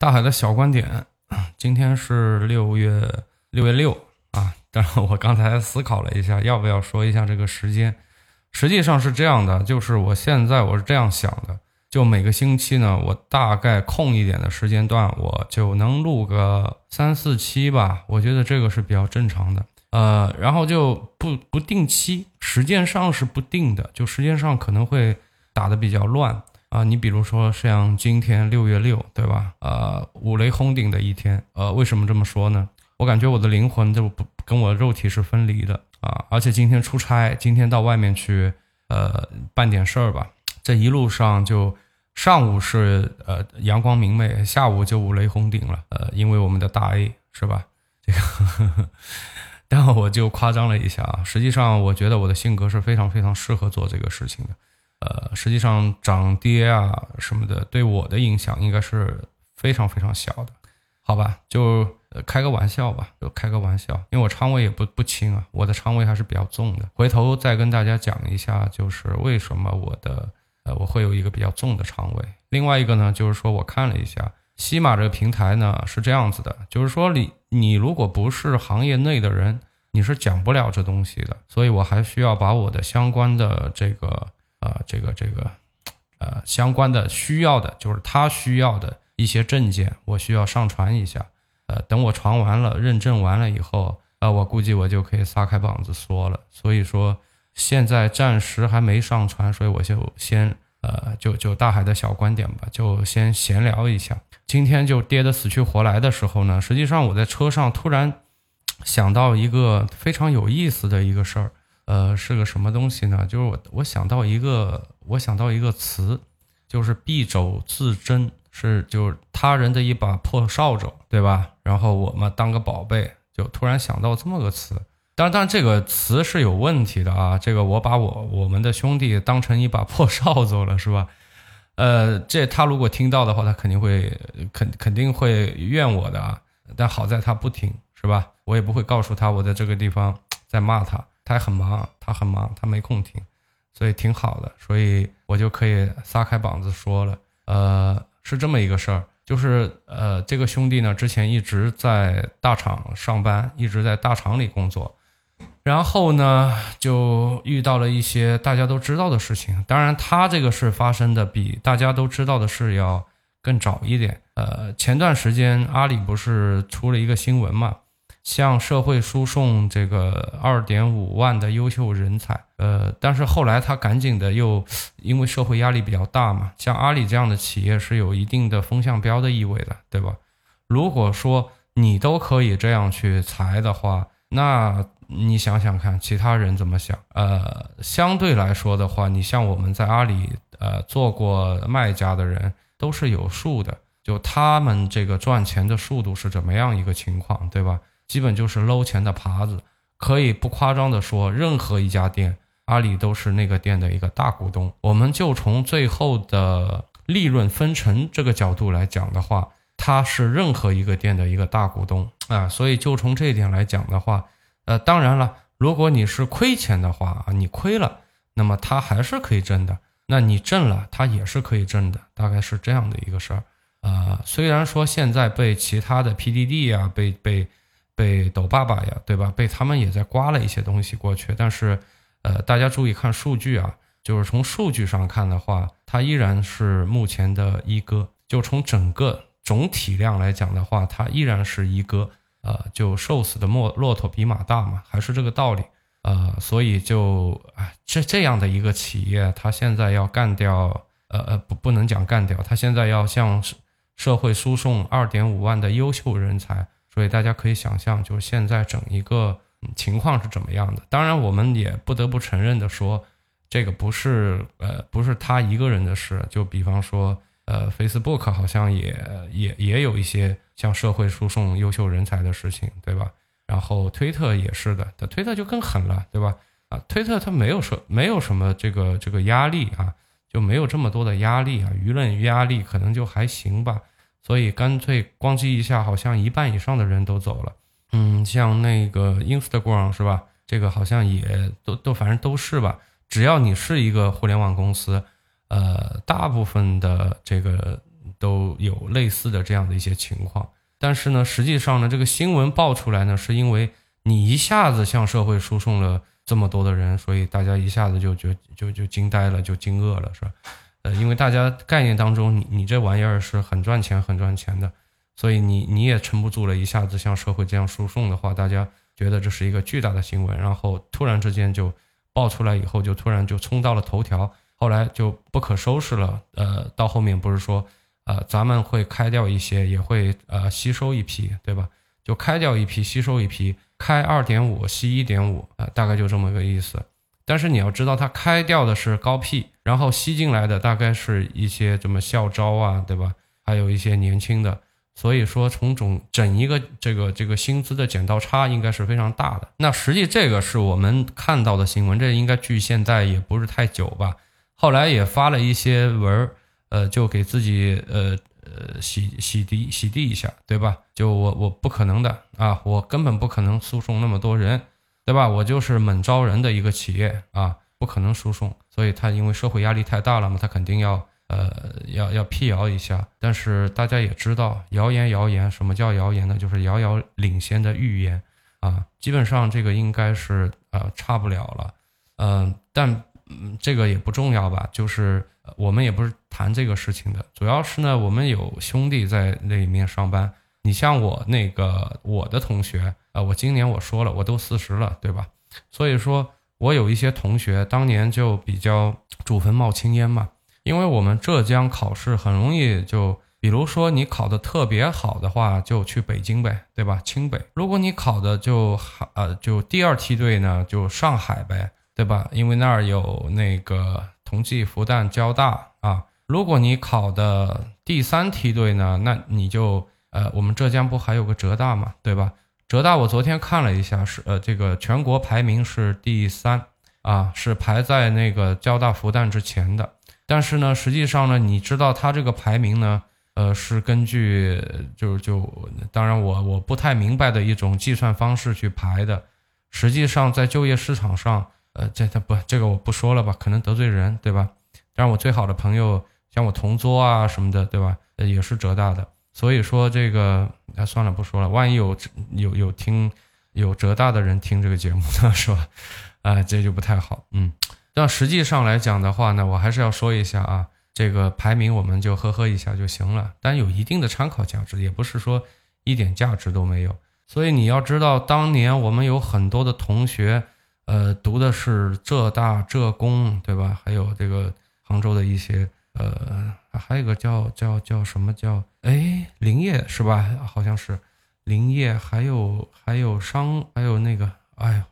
大海的小观点，今天是六月六月六啊。但是，我刚才思考了一下，要不要说一下这个时间。实际上是这样的，就是我现在我是这样想的，就每个星期呢，我大概空一点的时间段，我就能录个三四期吧。我觉得这个是比较正常的。呃，然后就不不定期，时间上是不定的，就时间上可能会打的比较乱。啊，你比如说像今天六月六，对吧？呃，五雷轰顶的一天。呃，为什么这么说呢？我感觉我的灵魂就不跟我肉体是分离的啊。而且今天出差，今天到外面去，呃，办点事儿吧。这一路上就上午是呃阳光明媚，下午就五雷轰顶了。呃，因为我们的大 A 是吧？这个，但我就夸张了一下啊。实际上，我觉得我的性格是非常非常适合做这个事情的。呃，实际上涨跌啊什么的，对我的影响应该是非常非常小的，好吧？就开个玩笑吧，就开个玩笑，因为我仓位也不不轻啊，我的仓位还是比较重的。回头再跟大家讲一下，就是为什么我的呃我会有一个比较重的仓位。另外一个呢，就是说我看了一下西马这个平台呢是这样子的，就是说你你如果不是行业内的人，你是讲不了这东西的，所以我还需要把我的相关的这个。啊，这个这个，呃，相关的需要的，就是他需要的一些证件，我需要上传一下。呃，等我传完了，认证完了以后，呃，我估计我就可以撒开膀子说了。所以说，现在暂时还没上传，所以我就先，呃，就就大海的小观点吧，就先闲聊一下。今天就跌得死去活来的时候呢，实际上我在车上突然想到一个非常有意思的一个事儿。呃，是个什么东西呢？就是我我想到一个，我想到一个词，就是敝帚自珍，是就是他人的一把破扫帚，对吧？然后我们当个宝贝，就突然想到这么个词。当然，这个词是有问题的啊。这个我把我我们的兄弟当成一把破扫帚了，是吧？呃，这他如果听到的话，他肯定会肯肯定会怨我的啊。但好在他不听，是吧？我也不会告诉他我在这个地方在骂他。他很忙，他很忙，他没空听，所以挺好的，所以我就可以撒开膀子说了。呃，是这么一个事儿，就是呃，这个兄弟呢，之前一直在大厂上班，一直在大厂里工作，然后呢，就遇到了一些大家都知道的事情。当然，他这个事发生的比大家都知道的事要更早一点。呃，前段时间阿里不是出了一个新闻嘛？向社会输送这个二点五万的优秀人才，呃，但是后来他赶紧的又因为社会压力比较大嘛，像阿里这样的企业是有一定的风向标的意味的，对吧？如果说你都可以这样去裁的话，那你想想看，其他人怎么想？呃，相对来说的话，你像我们在阿里呃做过卖家的人都是有数的，就他们这个赚钱的速度是怎么样一个情况，对吧？基本就是搂钱的耙子，可以不夸张的说，任何一家店，阿里都是那个店的一个大股东。我们就从最后的利润分成这个角度来讲的话，它是任何一个店的一个大股东啊。所以就从这一点来讲的话，呃，当然了，如果你是亏钱的话啊，你亏了，那么它还是可以挣的；那你挣了，它也是可以挣的，大概是这样的一个事儿。啊，虽然说现在被其他的 PDD 啊，被被。被抖爸爸呀，对吧？被他们也在刮了一些东西过去，但是，呃，大家注意看数据啊，就是从数据上看的话，它依然是目前的一哥。就从整个总体量来讲的话，它依然是一哥。呃，就瘦死的骆骆驼比马大嘛，还是这个道理。呃，所以就啊，这这样的一个企业，它现在要干掉，呃呃，不不能讲干掉，它现在要向社会输送二点五万的优秀人才。所以大家可以想象，就是现在整一个情况是怎么样的。当然，我们也不得不承认的说，这个不是呃不是他一个人的事。就比方说，呃，Facebook 好像也也也有一些向社会输送优秀人才的事情，对吧？然后推特也是的，推特就更狠了，对吧？啊，推特它没有说没有什么这个这个压力啊，就没有这么多的压力啊，舆论压力可能就还行吧。所以干脆咣叽一下，好像一半以上的人都走了。嗯，像那个 Instagram 是吧？这个好像也都都反正都是吧。只要你是一个互联网公司，呃，大部分的这个都有类似的这样的一些情况。但是呢，实际上呢，这个新闻爆出来呢，是因为你一下子向社会输送了这么多的人，所以大家一下子就就就就惊呆了，就惊愕了，是吧？呃，因为大家概念当中，你你这玩意儿是很赚钱、很赚钱的，所以你你也撑不住了，一下子向社会这样输送的话，大家觉得这是一个巨大的新闻，然后突然之间就爆出来以后，就突然就冲到了头条，后来就不可收拾了。呃，到后面不是说，呃，咱们会开掉一些，也会呃吸收一批，对吧？就开掉一批，吸收一批，开二点五，吸一点五，呃，大概就这么个意思。但是你要知道，它开掉的是高 P，然后吸进来的大概是一些什么校招啊，对吧？还有一些年轻的，所以说从总整一个这个这个薪资的剪刀差应该是非常大的。那实际这个是我们看到的新闻，这应该距现在也不是太久吧？后来也发了一些文儿，呃，就给自己呃呃洗洗涤洗涤一下，对吧？就我我不可能的啊，我根本不可能诉讼那么多人。对吧？我就是猛招人的一个企业啊，不可能输送，所以他因为社会压力太大了嘛，他肯定要呃要要辟谣一下。但是大家也知道，谣言谣言，什么叫谣言呢？就是遥遥领先的预言啊。基本上这个应该是呃差不了了，嗯，但嗯这个也不重要吧？就是我们也不是谈这个事情的，主要是呢，我们有兄弟在那里面上班。你像我那个我的同学。啊，我今年我说了，我都四十了，对吧？所以说，我有一些同学当年就比较祖坟冒青烟嘛。因为我们浙江考试很容易就，比如说你考的特别好的话，就去北京呗，对吧？清北。如果你考的就呃就第二梯队呢，就上海呗，对吧？因为那儿有那个同济、复旦、交大啊。如果你考的第三梯队呢，那你就呃我们浙江不还有个浙大嘛，对吧？浙大，我昨天看了一下，是呃，这个全国排名是第三啊，是排在那个交大、复旦之前的。但是呢，实际上呢，你知道它这个排名呢，呃，是根据就就当然我我不太明白的一种计算方式去排的。实际上在就业市场上，呃，这他不这个我不说了吧，可能得罪人，对吧？但我最好的朋友像我同桌啊什么的，对吧？呃，也是浙大的。所以说这个，哎，算了，不说了。万一有有有听有浙大的人听这个节目呢，是吧？啊，这就不太好。嗯，但实际上来讲的话呢，我还是要说一下啊，这个排名我们就呵呵一下就行了，但有一定的参考价值，也不是说一点价值都没有。所以你要知道，当年我们有很多的同学，呃，读的是浙大、浙工，对吧？还有这个杭州的一些。呃，还有个叫叫叫什么叫哎林业是吧？好像是林业，还有还有商，还有那个哎呦，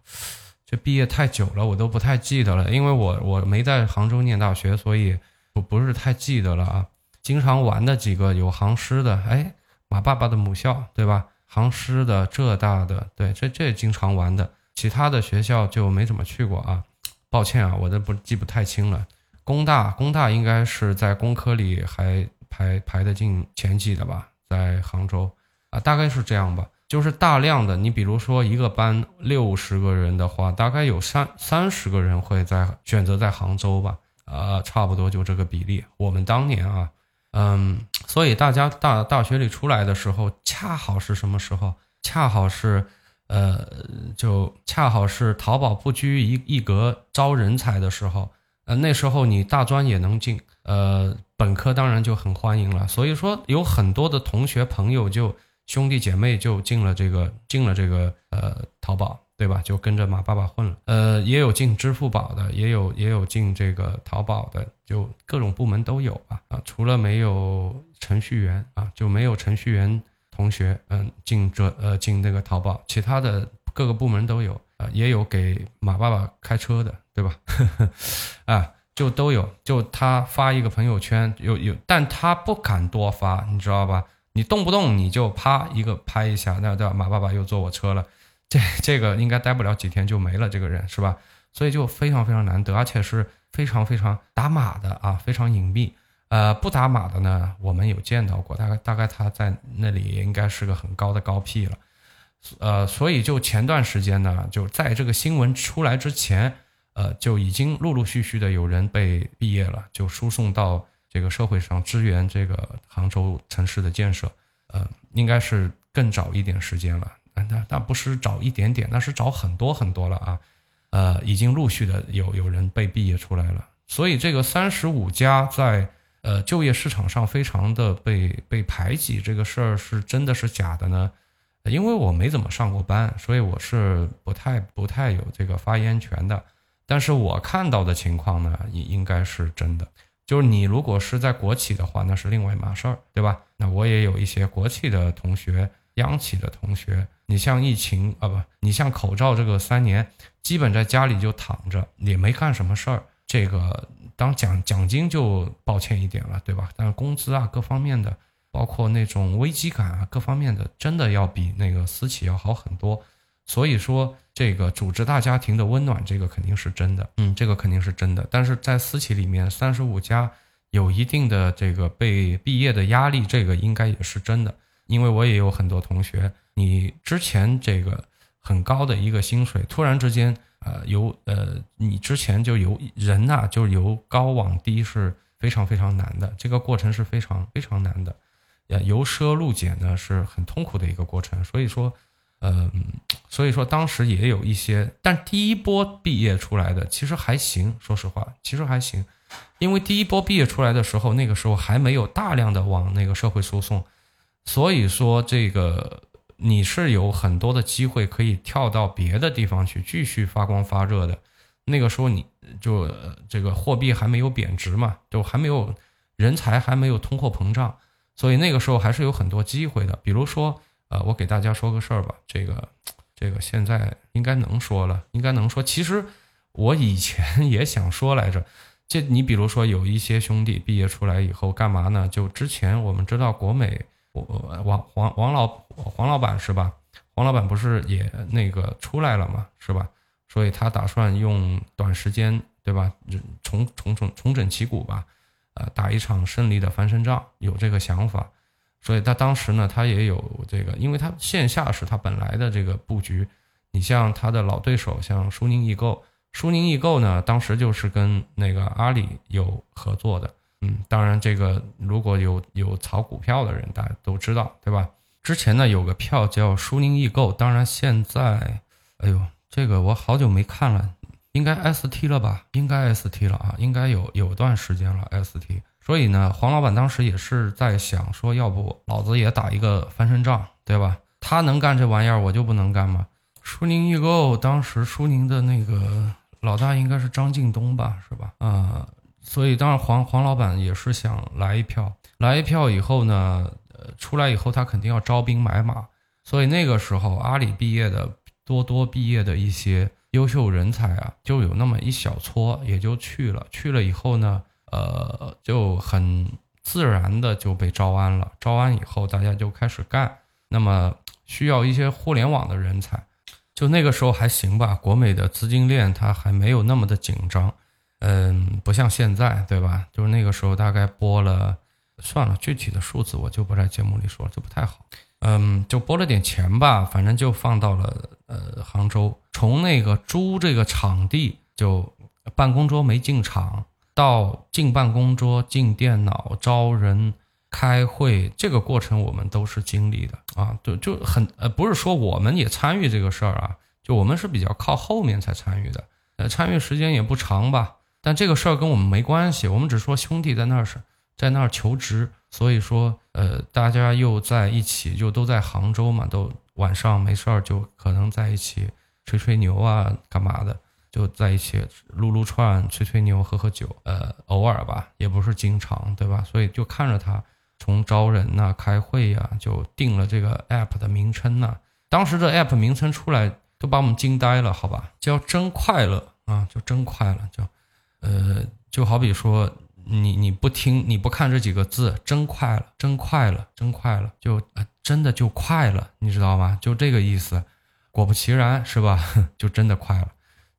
这毕业太久了，我都不太记得了，因为我我没在杭州念大学，所以不不是太记得了啊。经常玩的几个有杭师的，哎，马爸爸的母校对吧？杭师的、浙大的，对，这这经常玩的，其他的学校就没怎么去过啊。抱歉啊，我这不记不太清了。工大，工大应该是在工科里还排排得进前几的吧，在杭州啊，大概是这样吧。就是大量的，你比如说一个班六十个人的话，大概有三三十个人会在选择在杭州吧，啊，差不多就这个比例。我们当年啊，嗯，所以大家大大学里出来的时候，恰好是什么时候？恰好是，呃，就恰好是淘宝不拘一一格招人才的时候。呃，那时候你大专也能进，呃，本科当然就很欢迎了。所以说，有很多的同学朋友就兄弟姐妹就进了这个进了这个呃淘宝，对吧？就跟着马爸爸混了。呃，也有进支付宝的，也有也有进这个淘宝的，就各种部门都有吧。啊，除了没有程序员啊，就没有程序员同学，嗯，进这呃进那个淘宝，其他的各个部门都有。啊，也有给马爸爸开车的，对吧？啊，就都有。就他发一个朋友圈，有有，但他不敢多发，你知道吧？你动不动你就啪一个拍一下，那对马爸爸又坐我车了，这这个应该待不了几天就没了，这个人是吧？所以就非常非常难得，而且是非常非常打码的啊，非常隐秘。呃，不打码的呢，我们有见到过，大概大概他在那里应该是个很高的高 P 了。呃，所以就前段时间呢，就在这个新闻出来之前，呃，就已经陆陆续续的有人被毕业了，就输送到这个社会上支援这个杭州城市的建设，呃，应该是更早一点时间了。那那不是早一点点，那是早很多很多了啊。呃，已经陆续的有有人被毕业出来了。所以这个三十五家在呃就业市场上非常的被被排挤，这个事儿是真的是假的呢？因为我没怎么上过班，所以我是不太不太有这个发言权的。但是我看到的情况呢，应应该是真的。就是你如果是在国企的话，那是另外一码事儿，对吧？那我也有一些国企的同学、央企的同学。你像疫情啊，不，你像口罩这个三年，基本在家里就躺着，也没干什么事儿。这个当奖奖金就抱歉一点了，对吧？但是工资啊，各方面的，包括那种危机感啊，各方面的，真的要比那个私企要好很多。所以说，这个组织大家庭的温暖，这个肯定是真的，嗯，这个肯定是真的。但是在私企里面，三十五家有一定的这个被毕业的压力，这个应该也是真的。因为我也有很多同学，你之前这个很高的一个薪水，突然之间，呃，由呃，你之前就由人呐，就由高往低是非常非常难的，这个过程是非常非常难的，呃，由奢入俭呢是很痛苦的一个过程，所以说。嗯，所以说当时也有一些，但第一波毕业出来的其实还行，说实话，其实还行，因为第一波毕业出来的时候，那个时候还没有大量的往那个社会输送，所以说这个你是有很多的机会可以跳到别的地方去继续发光发热的。那个时候你就这个货币还没有贬值嘛，就还没有人才还没有通货膨胀，所以那个时候还是有很多机会的，比如说。呃，我给大家说个事儿吧，这个，这个现在应该能说了，应该能说。其实我以前 也想说来着，这你比如说有一些兄弟毕业出来以后干嘛呢？就之前我们知道国美，我王王王老黄老板是吧？黄老板不是也那个出来了嘛，是吧？所以他打算用短时间，对吧？重重重重整旗鼓吧，呃，打一场胜利的翻身仗，有这个想法。所以他当时呢，他也有这个，因为他线下是他本来的这个布局。你像他的老对手，像苏宁易购，苏宁易购呢，当时就是跟那个阿里有合作的。嗯，当然这个如果有有炒股票的人，大家都知道，对吧？之前呢有个票叫苏宁易购，当然现在，哎呦，这个我好久没看了，应该 ST 了吧？应该 ST 了啊，应该有有段时间了 ST。所以呢，黄老板当时也是在想说，要不老子也打一个翻身仗，对吧？他能干这玩意儿，我就不能干吗？苏宁易购当时苏宁的那个老大应该是张近东吧，是吧？啊，所以当然黄黄老板也是想来一票，来一票以后呢，呃，出来以后他肯定要招兵买马，所以那个时候阿里毕业的多多毕业的一些优秀人才啊，就有那么一小撮也就去了，去了以后呢。呃，就很自然的就被招安了。招安以后，大家就开始干。那么需要一些互联网的人才，就那个时候还行吧。国美的资金链它还没有那么的紧张，嗯，不像现在，对吧？就是那个时候大概拨了，算了，具体的数字我就不在节目里说了，这不太好。嗯，就拨了点钱吧，反正就放到了呃杭州。从那个租这个场地，就办公桌没进场。到进办公桌、进电脑、招人、开会，这个过程我们都是经历的啊，就就很呃，不是说我们也参与这个事儿啊，就我们是比较靠后面才参与的，呃，参与时间也不长吧，但这个事儿跟我们没关系，我们只说兄弟在那儿是在那儿求职，所以说呃，大家又在一起，就都在杭州嘛，都晚上没事儿就可能在一起吹吹牛啊，干嘛的。就在一起撸撸串、吹吹牛、喝喝酒，呃，偶尔吧，也不是经常，对吧？所以就看着他从招人呐、开会呀，就定了这个 app 的名称呐。当时这 app 名称出来，都把我们惊呆了，好吧？叫真快乐啊，就真快乐，就，呃，就好比说你你不听你不看这几个字，真快了，真快了，真快了，就真的就快了，你知道吗？就这个意思。果不其然，是吧？就真的快了。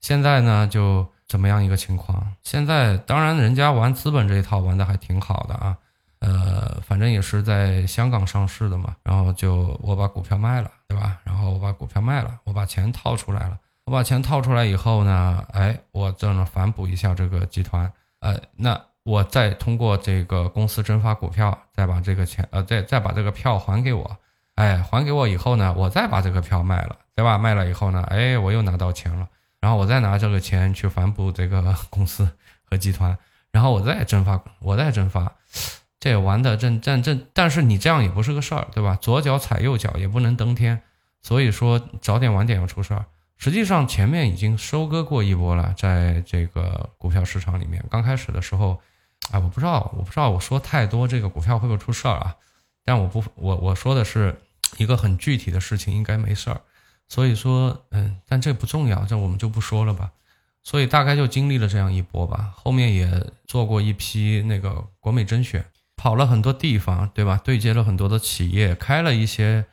现在呢，就怎么样一个情况？现在当然人家玩资本这一套玩的还挺好的啊，呃，反正也是在香港上市的嘛。然后就我把股票卖了，对吧？然后我把股票卖了，我把钱套出来了。我把钱套出来以后呢，哎，我这呢反哺一下这个集团。呃，那我再通过这个公司增发股票，再把这个钱呃再再把这个票还给我，哎，还给我以后呢，我再把这个票卖了，对吧？卖了以后呢，哎，我又拿到钱了，然后我再拿这个钱去反哺这个公司和集团，然后我再增发，我再增发，这玩的正正正，但是你这样也不是个事儿，对吧？左脚踩右脚也不能登天，所以说早点晚点要出事儿。实际上前面已经收割过一波了，在这个股票市场里面，刚开始的时候，哎，我不知道，我不知道我说太多这个股票会不会出事儿啊？但我不，我我说的是一个很具体的事情，应该没事儿。所以说，嗯，但这不重要，这我们就不说了吧。所以大概就经历了这样一波吧，后面也做过一批那个国美甄选，跑了很多地方，对吧？对接了很多的企业，开了一些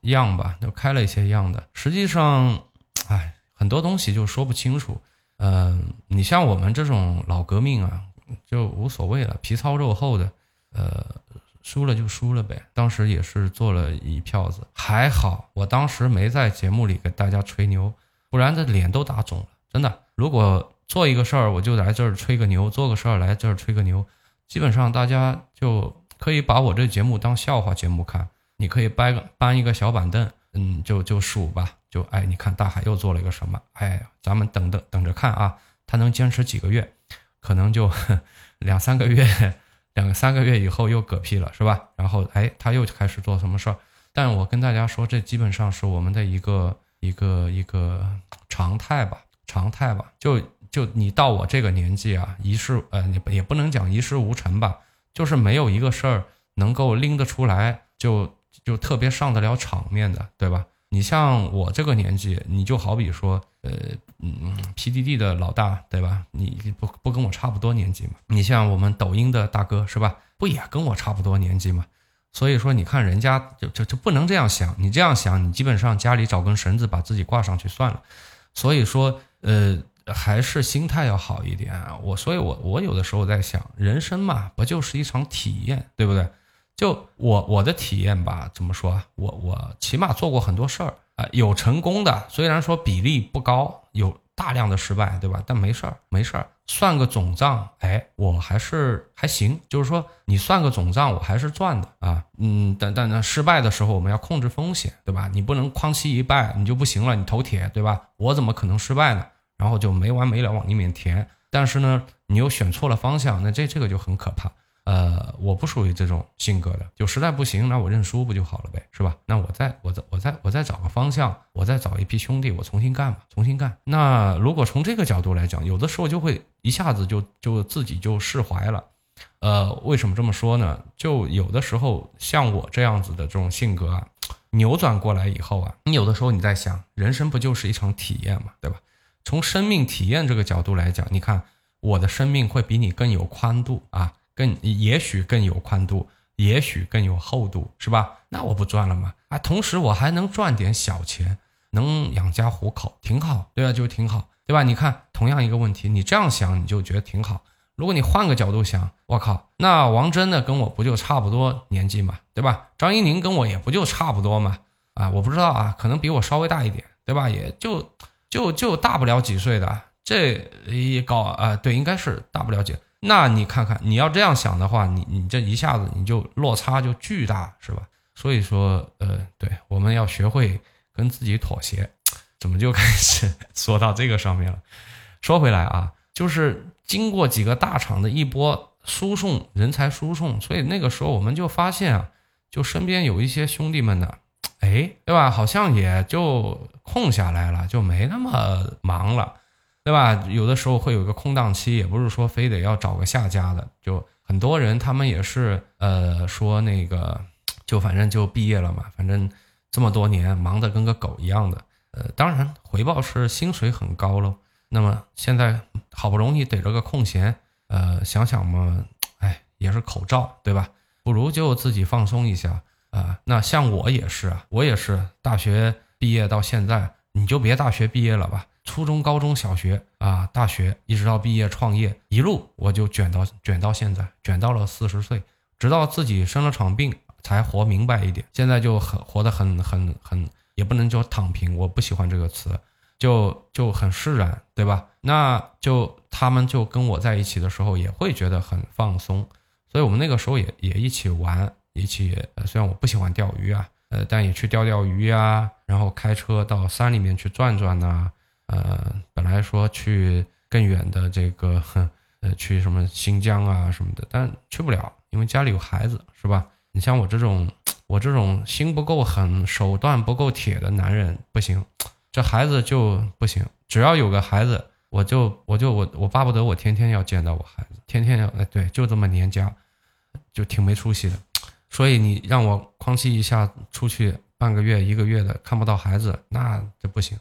样吧，就开了一些样的。实际上。哎，很多东西就说不清楚。嗯，你像我们这种老革命啊，就无所谓了，皮糙肉厚的，呃，输了就输了呗。当时也是做了一票子，还好我当时没在节目里给大家吹牛，不然这脸都打肿了。真的，如果做一个事儿我就来这儿吹个牛，做个事儿来这儿吹个牛，基本上大家就可以把我这节目当笑话节目看。你可以搬个搬一个小板凳，嗯，就就数吧。就哎，你看大海又做了一个什么？哎，咱们等等等着看啊，他能坚持几个月？可能就 两三个月，两三个月以后又嗝屁了，是吧？然后哎，他又开始做什么事儿？但我跟大家说，这基本上是我们的一个一个一个常态吧，常态吧。就就你到我这个年纪啊，一事呃，也也不能讲一事无成吧，就是没有一个事儿能够拎得出来，就就特别上得了场面的，对吧？你像我这个年纪，你就好比说，呃，嗯，PDD 的老大，对吧？你不不跟我差不多年纪吗？你像我们抖音的大哥，是吧？不也跟我差不多年纪吗？所以说，你看人家就就就不能这样想，你这样想，你基本上家里找根绳子把自己挂上去算了。所以说，呃，还是心态要好一点。我，所以我我有的时候在想，人生嘛，不就是一场体验，对不对？就我我的体验吧，怎么说？我我起码做过很多事儿啊，有成功的，虽然说比例不高，有大量的失败，对吧？但没事儿，没事儿，算个总账，哎，我还是还行。就是说，你算个总账，我还是赚的啊。嗯，但但那失败的时候，我们要控制风险，对吧？你不能哐期一败你就不行了，你头铁，对吧？我怎么可能失败呢？然后就没完没了往里面填，但是呢，你又选错了方向，那这这个就很可怕。呃，我不属于这种性格的，就实在不行，那我认输不就好了呗，是吧？那我再我再我再我再找个方向，我再找一批兄弟，我重新干吧，重新干。那如果从这个角度来讲，有的时候就会一下子就就自己就释怀了。呃，为什么这么说呢？就有的时候像我这样子的这种性格啊，扭转过来以后啊，你有的时候你在想，人生不就是一场体验嘛，对吧？从生命体验这个角度来讲，你看我的生命会比你更有宽度啊。更也许更有宽度，也许更有厚度，是吧？那我不赚了吗？啊，同时我还能赚点小钱，能养家糊口，挺好，对吧？就挺好，对吧？你看，同样一个问题，你这样想你就觉得挺好。如果你换个角度想，我靠，那王真的跟我不就差不多年纪嘛，对吧？张怡宁跟我也不就差不多嘛？啊，我不知道啊，可能比我稍微大一点，对吧？也就就就大不了几岁的，这一高啊，对，应该是大不了几。那你看看，你要这样想的话，你你这一下子你就落差就巨大，是吧？所以说，呃，对，我们要学会跟自己妥协。怎么就开始 说到这个上面了？说回来啊，就是经过几个大厂的一波输送人才输送，所以那个时候我们就发现啊，就身边有一些兄弟们呢，哎，对吧？好像也就空下来了，就没那么忙了。对吧？有的时候会有个空档期，也不是说非得要找个下家的，就很多人他们也是呃说那个，就反正就毕业了嘛，反正这么多年忙得跟个狗一样的，呃，当然回报是薪水很高喽。那么现在好不容易逮着个空闲，呃，想想嘛，哎，也是口罩对吧？不如就自己放松一下啊。那像我也是啊，我也是大学毕业到现在，你就别大学毕业了吧。初中、高中小学啊，大学一直到毕业创业，一路我就卷到卷到现在，卷到了四十岁，直到自己生了场病才活明白一点。现在就很活得很很很，也不能叫躺平，我不喜欢这个词，就就很释然，对吧？那就他们就跟我在一起的时候也会觉得很放松，所以我们那个时候也也一起玩，一起。虽然我不喜欢钓鱼啊，呃，但也去钓钓鱼啊，然后开车到山里面去转转呐。呃，本来说去更远的这个，呃，去什么新疆啊什么的，但去不了，因为家里有孩子，是吧？你像我这种，我这种心不够狠、手段不够铁的男人不行，这孩子就不行。只要有个孩子，我就我就我我巴不得我天天要见到我孩子，天天要哎对，就这么黏家，就挺没出息的。所以你让我哐叽一下出去半个月、一个月的看不到孩子，那这不行。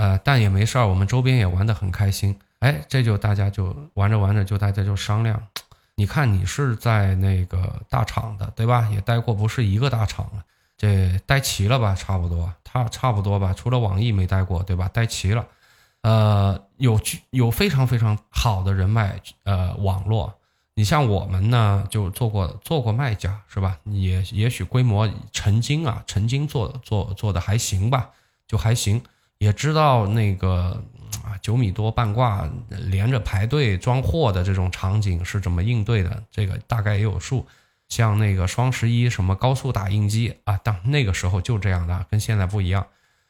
呃，但也没事儿，我们周边也玩得很开心。哎，这就大家就玩着玩着，就大家就商量。你看，你是在那个大厂的，对吧？也待过不是一个大厂了，这待齐了吧？差不多，差差不多吧。除了网易没待过，对吧？待齐了，呃，有有非常非常好的人脉，呃，网络。你像我们呢，就做过做过卖家，是吧？也也许规模曾经啊，曾经做做做的还行吧，就还行。也知道那个啊九米多半挂连着排队装货的这种场景是怎么应对的，这个大概也有数。像那个双十一什么高速打印机啊，当那个时候就这样的，跟现在不一样。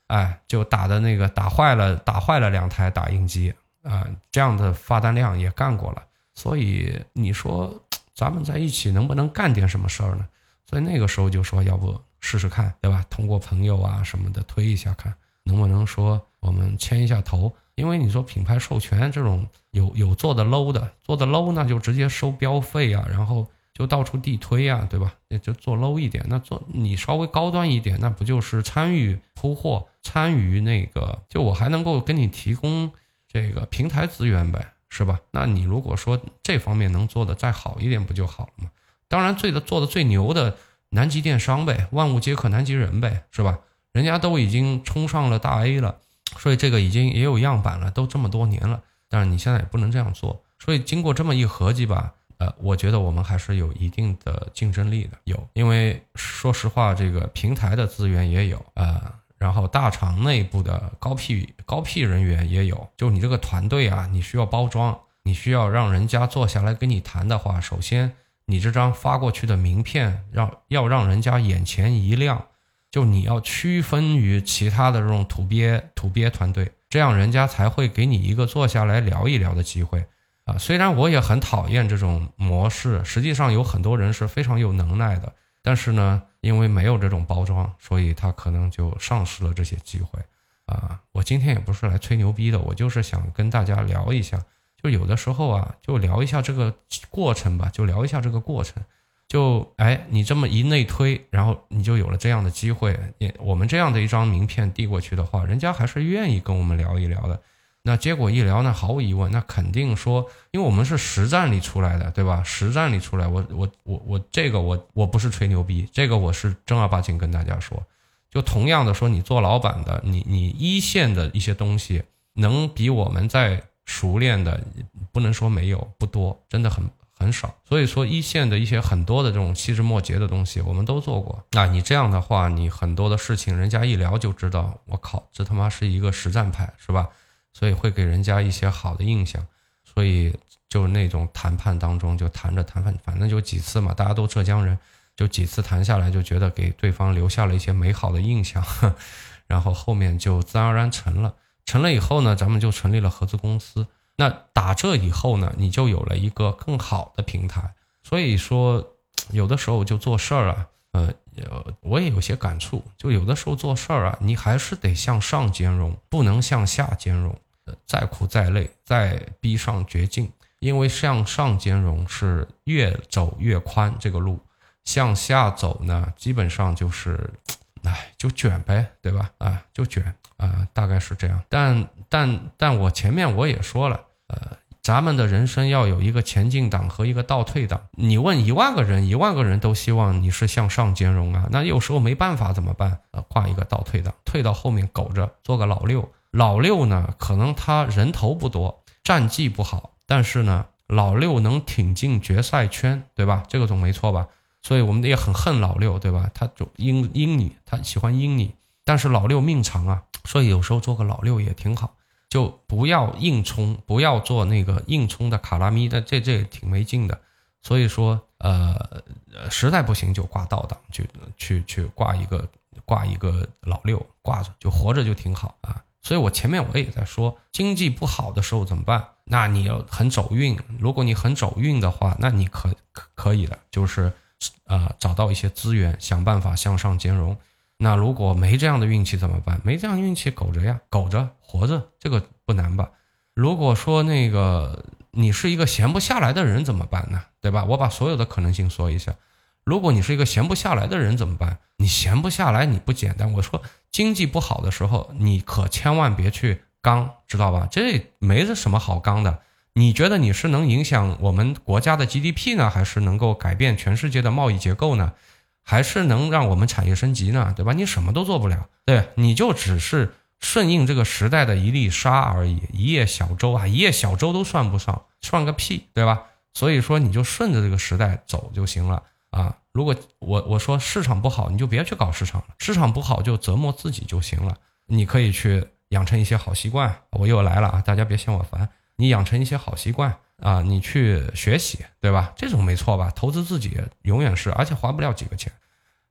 哎，就打的那个打坏了，打坏了两台打印机啊，这样的发单量也干过了。所以你说咱们在一起能不能干点什么事儿呢？所以那个时候就说要不试试看，对吧？通过朋友啊什么的推一下看。能不能说我们牵一下头？因为你说品牌授权这种有有做的 low 的，做的 low 那就直接收标费啊，然后就到处地推啊，对吧？那就做 low 一点。那做你稍微高端一点，那不就是参与铺货，参与那个？就我还能够给你提供这个平台资源呗，是吧？那你如果说这方面能做的再好一点，不就好了吗？当然，最的做的最牛的南极电商呗，万物皆可南极人呗，是吧？人家都已经冲上了大 A 了，所以这个已经也有样板了，都这么多年了。但是你现在也不能这样做。所以经过这么一合计吧，呃，我觉得我们还是有一定的竞争力的。有，因为说实话，这个平台的资源也有啊，然后大厂内部的高 P 高 P 人员也有。就你这个团队啊，你需要包装，你需要让人家坐下来跟你谈的话，首先你这张发过去的名片，让要让人家眼前一亮。就你要区分于其他的这种土鳖土鳖团队，这样人家才会给你一个坐下来聊一聊的机会啊。虽然我也很讨厌这种模式，实际上有很多人是非常有能耐的，但是呢，因为没有这种包装，所以他可能就丧失了这些机会啊。我今天也不是来吹牛逼的，我就是想跟大家聊一下，就有的时候啊，就聊一下这个过程吧，就聊一下这个过程。就哎，你这么一内推，然后你就有了这样的机会。也我们这样的一张名片递过去的话，人家还是愿意跟我们聊一聊的。那结果一聊，那毫无疑问，那肯定说，因为我们是实战里出来的，对吧？实战里出来，我我我我这个我我不是吹牛逼，这个我是正儿八经跟大家说。就同样的说，你做老板的，你你一线的一些东西，能比我们在熟练的，不能说没有，不多，真的很。很少，所以说一线的一些很多的这种细枝末节的东西，我们都做过。那你这样的话，你很多的事情，人家一聊就知道，我靠，这他妈是一个实战派，是吧？所以会给人家一些好的印象。所以就那种谈判当中，就谈着谈判，反正就几次嘛，大家都浙江人，就几次谈下来，就觉得给对方留下了一些美好的印象，然后后面就自然而然成了。成了以后呢，咱们就成立了合资公司。那打这以后呢，你就有了一个更好的平台。所以说，有的时候就做事儿啊，呃，我也有些感触。就有的时候做事儿啊，你还是得向上兼容，不能向下兼容。再苦再累，再逼上绝境，因为向上兼容是越走越宽这个路，向下走呢，基本上就是，哎，就卷呗，对吧？啊，就卷啊，大概是这样。但但但我前面我也说了。呃，咱们的人生要有一个前进档和一个倒退档。你问一万个人，一万个人都希望你是向上兼容啊。那有时候没办法怎么办？呃，挂一个倒退档，退到后面苟着，做个老六。老六呢，可能他人头不多，战绩不好，但是呢，老六能挺进决赛圈，对吧？这个总没错吧？所以我们也很恨老六，对吧？他就阴阴你，他喜欢阴你。但是老六命长啊，所以有时候做个老六也挺好，就不要硬冲，不要做那个硬冲的卡拉咪，的这这也挺没劲的。所以说，呃，实在不行就挂倒档，去去去挂一个挂一个老六挂着，就活着就挺好啊。所以我前面我也在说，经济不好的时候怎么办？那你要很走运，如果你很走运的话，那你可可可以的，就是呃找到一些资源，想办法向上兼容。那如果没这样的运气怎么办？没这样运气苟着呀，苟着活着，这个不难吧？如果说那个你是一个闲不下来的人怎么办呢？对吧？我把所有的可能性说一下。如果你是一个闲不下来的人怎么办？你闲不下来，你不简单。我说经济不好的时候，你可千万别去刚，知道吧？这没什么好刚的。你觉得你是能影响我们国家的 GDP 呢，还是能够改变全世界的贸易结构呢？还是能让我们产业升级呢？对吧？你什么都做不了，对，你就只是顺应这个时代的一粒沙而已，一叶小舟啊，一叶小舟都算不上，算个屁，对吧？所以说你就顺着这个时代走就行了啊。如果我我说市场不好，你就别去搞市场了。市场不好就折磨自己就行了。你可以去养成一些好习惯。我又来了啊，大家别嫌我烦。你养成一些好习惯啊，你去学习，对吧？这种没错吧？投资自己永远是，而且花不了几个钱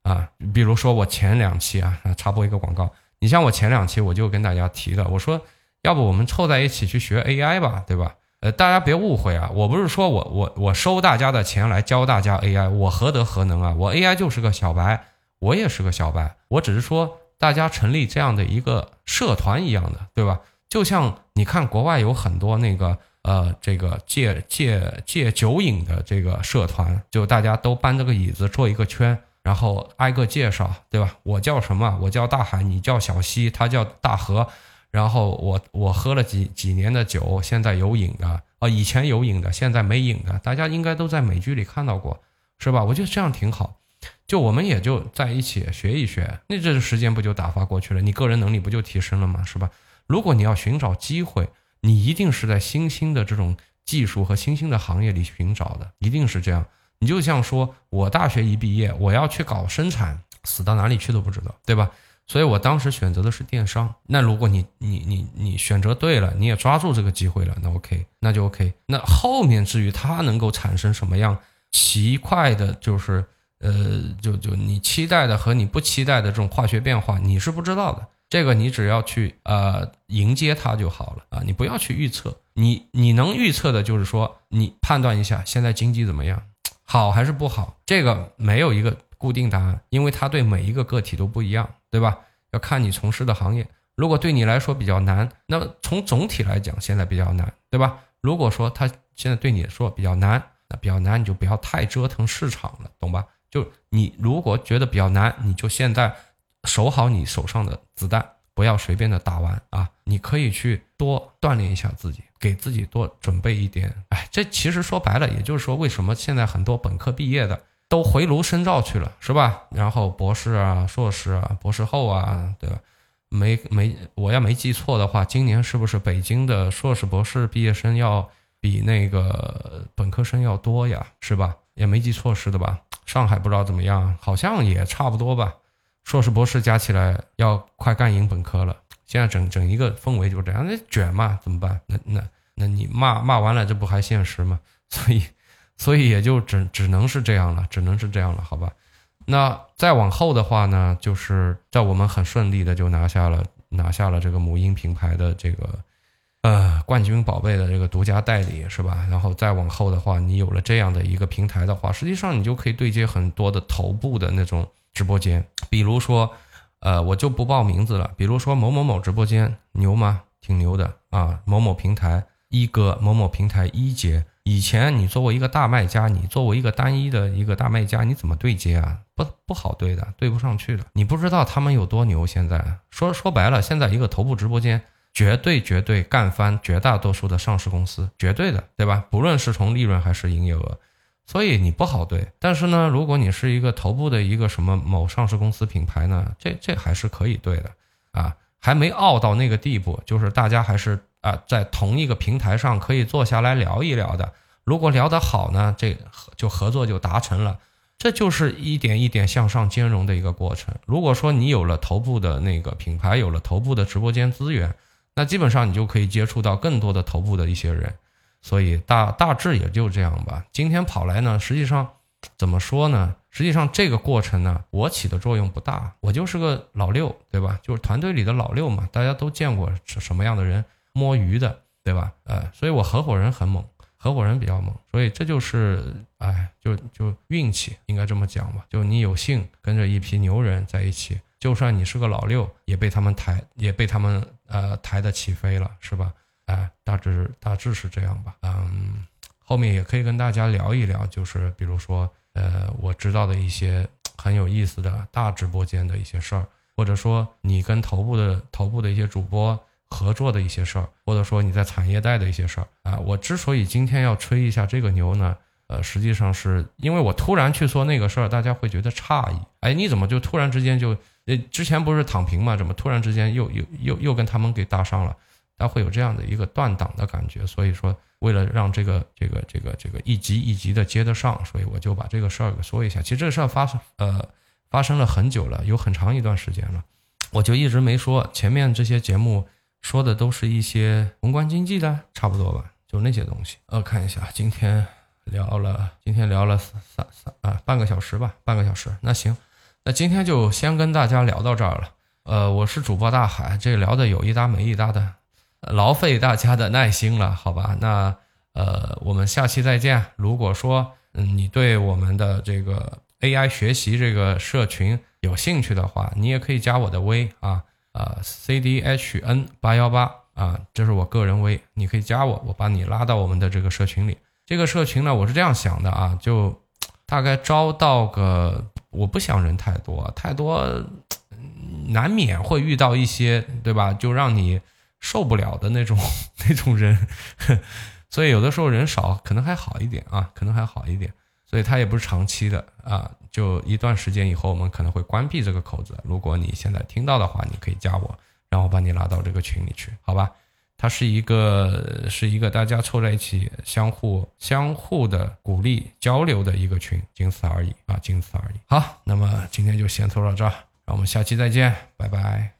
啊。比如说我前两期啊，插播一个广告。你像我前两期我就跟大家提了，我说要不我们凑在一起去学 AI 吧，对吧？呃，大家别误会啊，我不是说我我我收大家的钱来教大家 AI，我何德何能啊？我 AI 就是个小白，我也是个小白，我只是说大家成立这样的一个社团一样的，对吧？就像你看国外有很多那个呃这个戒戒戒酒瘾的这个社团，就大家都搬这个椅子坐一个圈，然后挨个介绍，对吧？我叫什么？我叫大海，你叫小溪，他叫大河。然后我我喝了几几年的酒，现在有瘾的啊，以前有瘾的，现在没瘾的，大家应该都在美剧里看到过，是吧？我觉得这样挺好，就我们也就在一起学一学，那这时间不就打发过去了？你个人能力不就提升了吗？是吧？如果你要寻找机会，你一定是在新兴的这种技术和新兴的行业里寻找的，一定是这样。你就像说我大学一毕业，我要去搞生产，死到哪里去都不知道，对吧？所以我当时选择的是电商。那如果你你你你选择对了，你也抓住这个机会了，那 OK，那就 OK。那后面至于它能够产生什么样奇怪的，就是呃，就就你期待的和你不期待的这种化学变化，你是不知道的。这个你只要去呃迎接它就好了啊，你不要去预测。你你能预测的就是说，你判断一下现在经济怎么样，好还是不好，这个没有一个。固定答案，因为它对每一个个体都不一样，对吧？要看你从事的行业。如果对你来说比较难，那么从总体来讲，现在比较难，对吧？如果说它现在对你说比较难，那比较难，你就不要太折腾市场了，懂吧？就你如果觉得比较难，你就现在守好你手上的子弹，不要随便的打完啊！你可以去多锻炼一下自己，给自己多准备一点。哎，这其实说白了，也就是说，为什么现在很多本科毕业的？都回炉深造去了，是吧？然后博士啊、硕士啊、博士后啊，对吧？没没，我要没记错的话，今年是不是北京的硕士、博士毕业生要比那个本科生要多呀？是吧？也没记错是的吧？上海不知道怎么样，好像也差不多吧。硕士、博士加起来要快干赢本科了。现在整整一个氛围就是这样，那卷嘛，怎么办？那那那你骂骂完了，这不还现实吗？所以。所以也就只只能是这样了，只能是这样了，好吧？那再往后的话呢，就是在我们很顺利的就拿下了拿下了这个母婴品牌的这个呃冠军宝贝的这个独家代理，是吧？然后再往后的话，你有了这样的一个平台的话，实际上你就可以对接很多的头部的那种直播间，比如说，呃，我就不报名字了，比如说某某某直播间牛吗？挺牛的啊，某某平台一哥，某某平台一姐。以前你作为一个大卖家，你作为一个单一的一个大卖家，你怎么对接啊？不不好对的，对不上去的。你不知道他们有多牛。现在说说白了，现在一个头部直播间绝对绝对干翻绝大多数的上市公司，绝对的，对吧？不论是从利润还是营业额，所以你不好对。但是呢，如果你是一个头部的一个什么某上市公司品牌呢，这这还是可以对的啊，还没傲到那个地步，就是大家还是。啊，在同一个平台上可以坐下来聊一聊的。如果聊得好呢，这就合作就达成了。这就是一点一点向上兼容的一个过程。如果说你有了头部的那个品牌，有了头部的直播间资源，那基本上你就可以接触到更多的头部的一些人。所以大大致也就这样吧。今天跑来呢，实际上怎么说呢？实际上这个过程呢，我起的作用不大，我就是个老六，对吧？就是团队里的老六嘛，大家都见过是什么样的人摸鱼的，对吧？呃，所以我合伙人很猛，合伙人比较猛，所以这就是哎，就就运气，应该这么讲吧。就你有幸跟着一批牛人在一起，就算你是个老六，也被他们抬，也被他们呃抬得起飞了，是吧？大致大致是这样吧。嗯，后面也可以跟大家聊一聊，就是比如说，呃，我知道的一些很有意思的大直播间的一些事儿，或者说你跟头部的头部的一些主播合作的一些事儿，或者说你在产业带的一些事儿啊。我之所以今天要吹一下这个牛呢，呃，实际上是因为我突然去说那个事儿，大家会觉得诧异。哎，你怎么就突然之间就，呃，之前不是躺平嘛？怎么突然之间又又又又跟他们给搭上了？它会有这样的一个断档的感觉，所以说为了让这个这个这个这个一级一级的接得上，所以我就把这个事儿给说一下。其实这个事儿发生呃发生了很久了，有很长一段时间了，我就一直没说。前面这些节目说的都是一些宏观经济的，差不多吧，就那些东西。呃，看一下，今天聊了，今天聊了三三啊半个小时吧，半个小时。那行，那今天就先跟大家聊到这儿了。呃，我是主播大海，这聊的有一搭没一搭的。劳费大家的耐心了，好吧？那呃，我们下期再见。如果说嗯你对我们的这个 AI 学习这个社群有兴趣的话，你也可以加我的微啊啊 CDHN 八幺八啊，这是我个人微，你可以加我，我把你拉到我们的这个社群里。这个社群呢，我是这样想的啊，就大概招到个，我不想人太多，太多难免会遇到一些，对吧？就让你。受不了的那种 那种人，所以有的时候人少可能还好一点啊，可能还好一点，所以他也不是长期的啊，就一段时间以后我们可能会关闭这个口子。如果你现在听到的话，你可以加我，然后把你拉到这个群里去，好吧？它是一个是一个大家凑在一起相互相互的鼓励交流的一个群，仅此而已啊，仅此而已。好，那么今天就先说到这儿，让我们下期再见，拜拜。